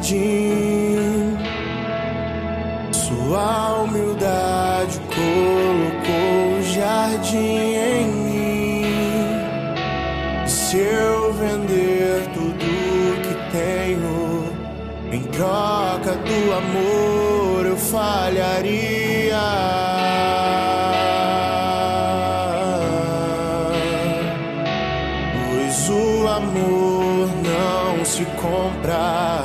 jardim. Sua humildade colocou o jardim em mim. Se eu vender tudo que tenho em troca do amor, eu falharia. se compra,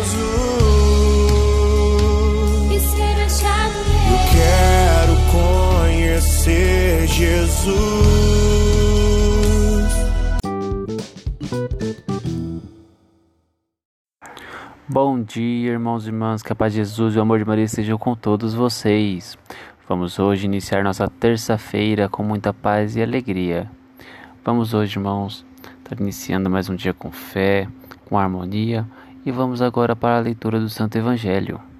Jesus. Bom dia, irmãos e irmãs, que a paz de Jesus e o amor de Maria estejam com todos vocês. Vamos hoje iniciar nossa terça-feira com muita paz e alegria. Vamos hoje, irmãos, estar iniciando mais um dia com fé, com harmonia e vamos agora para a leitura do Santo Evangelho.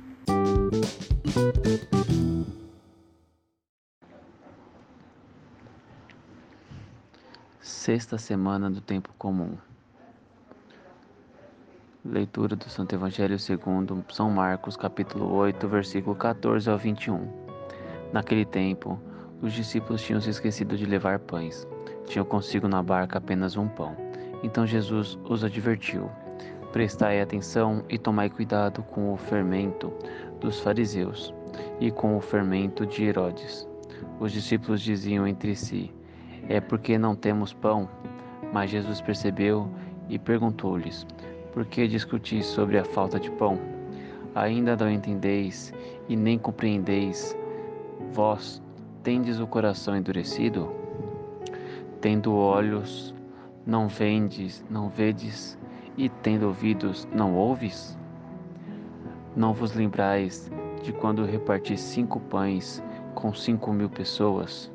Sexta semana do tempo comum. Leitura do Santo Evangelho segundo São Marcos, capítulo 8, versículo 14 ao 21. Naquele tempo, os discípulos tinham se esquecido de levar pães. Tinham consigo na barca apenas um pão. Então Jesus os advertiu: Prestai atenção e tomai cuidado com o fermento dos fariseus e com o fermento de Herodes. Os discípulos diziam entre si: é porque não temos pão. Mas Jesus percebeu e perguntou-lhes: Por que discutis sobre a falta de pão? Ainda não entendeis e nem compreendeis? Vós tendes o coração endurecido? Tendo olhos, não vendes, não vedes, e tendo ouvidos, não ouves? Não vos lembrais de quando reparti cinco pães com cinco mil pessoas?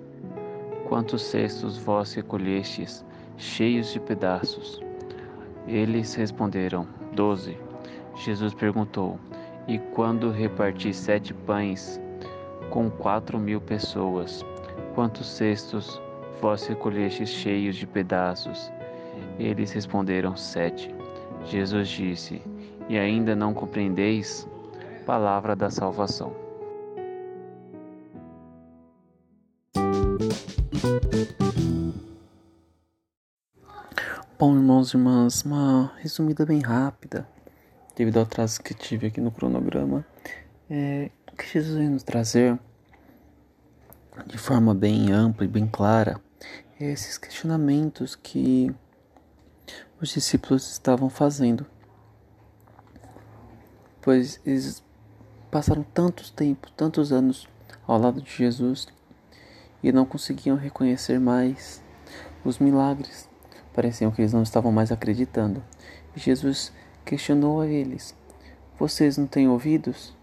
Quantos cestos vós recolhestes, cheios de pedaços? Eles responderam: Doze. Jesus perguntou: E quando reparti sete pães com quatro mil pessoas, quantos cestos vós recolhestes cheios de pedaços? Eles responderam: Sete. Jesus disse: E ainda não compreendeis? Palavra da salvação. Bom, irmãos e irmãs, uma resumida bem rápida, devido ao atraso que tive aqui no cronograma, é, o que Jesus vem nos trazer de forma bem ampla e bem clara é esses questionamentos que os discípulos estavam fazendo, pois eles passaram tantos tempos, tantos anos ao lado de Jesus e não conseguiam reconhecer mais os milagres Pareciam que eles não estavam mais acreditando. Jesus questionou a eles: Vocês não têm ouvidos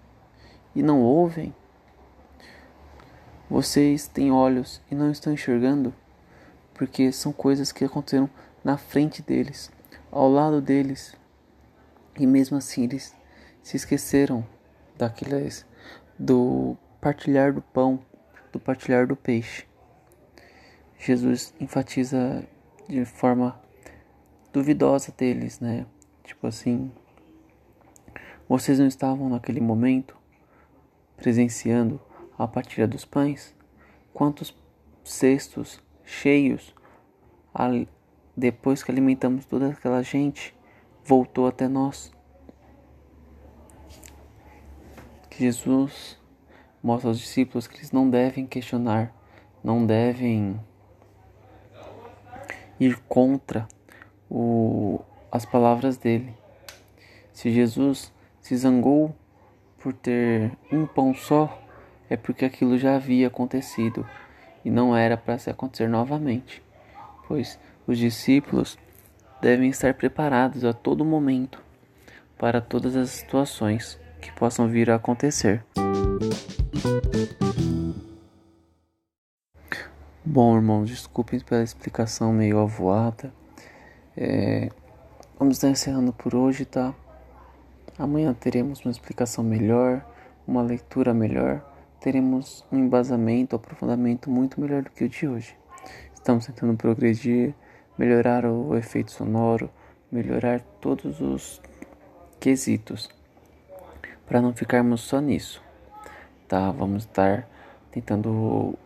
e não ouvem? Vocês têm olhos e não estão enxergando? Porque são coisas que aconteceram na frente deles, ao lado deles. E mesmo assim eles se esqueceram daqueles do partilhar do pão, do partilhar do peixe. Jesus enfatiza de forma duvidosa deles, né? Tipo assim, vocês não estavam naquele momento presenciando a partilha dos pães? Quantos cestos cheios depois que alimentamos toda aquela gente voltou até nós? Jesus mostra aos discípulos que eles não devem questionar, não devem ir contra o, as palavras dele. Se Jesus se zangou por ter um pão só, é porque aquilo já havia acontecido e não era para se acontecer novamente, pois os discípulos devem estar preparados a todo momento para todas as situações que possam vir a acontecer. Bom, irmãos, desculpem pela explicação meio avoada. É, vamos estar encerrando por hoje, tá? Amanhã teremos uma explicação melhor, uma leitura melhor, teremos um embasamento, um aprofundamento muito melhor do que o de hoje. Estamos tentando progredir, melhorar o efeito sonoro, melhorar todos os quesitos, para não ficarmos só nisso, tá? Vamos estar tentando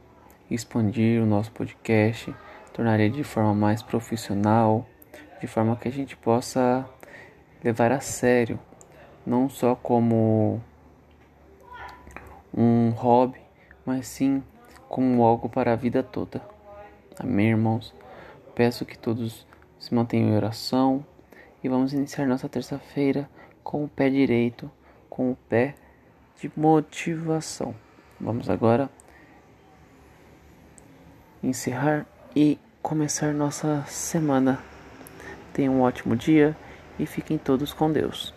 expandir o nosso podcast, tornar ele de forma mais profissional, de forma que a gente possa levar a sério, não só como um hobby, mas sim como algo para a vida toda. Amém, irmãos? Peço que todos se mantenham em oração e vamos iniciar nossa terça-feira com o pé direito, com o pé de motivação. Vamos agora encerrar e começar nossa semana. Tenham um ótimo dia e fiquem todos com Deus.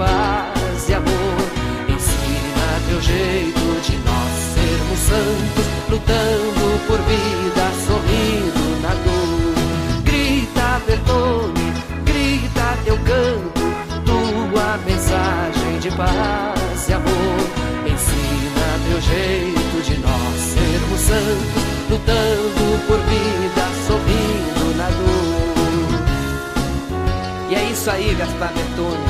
Paz e amor. Ensina teu jeito de nós sermos santos, lutando por vida, sorrindo na dor. Grita, Bertone, grita teu canto, tua mensagem de paz e amor. Ensina teu jeito de nós sermos santos, lutando por vida, sorrindo na dor. E é isso aí, Gaspar Bertone.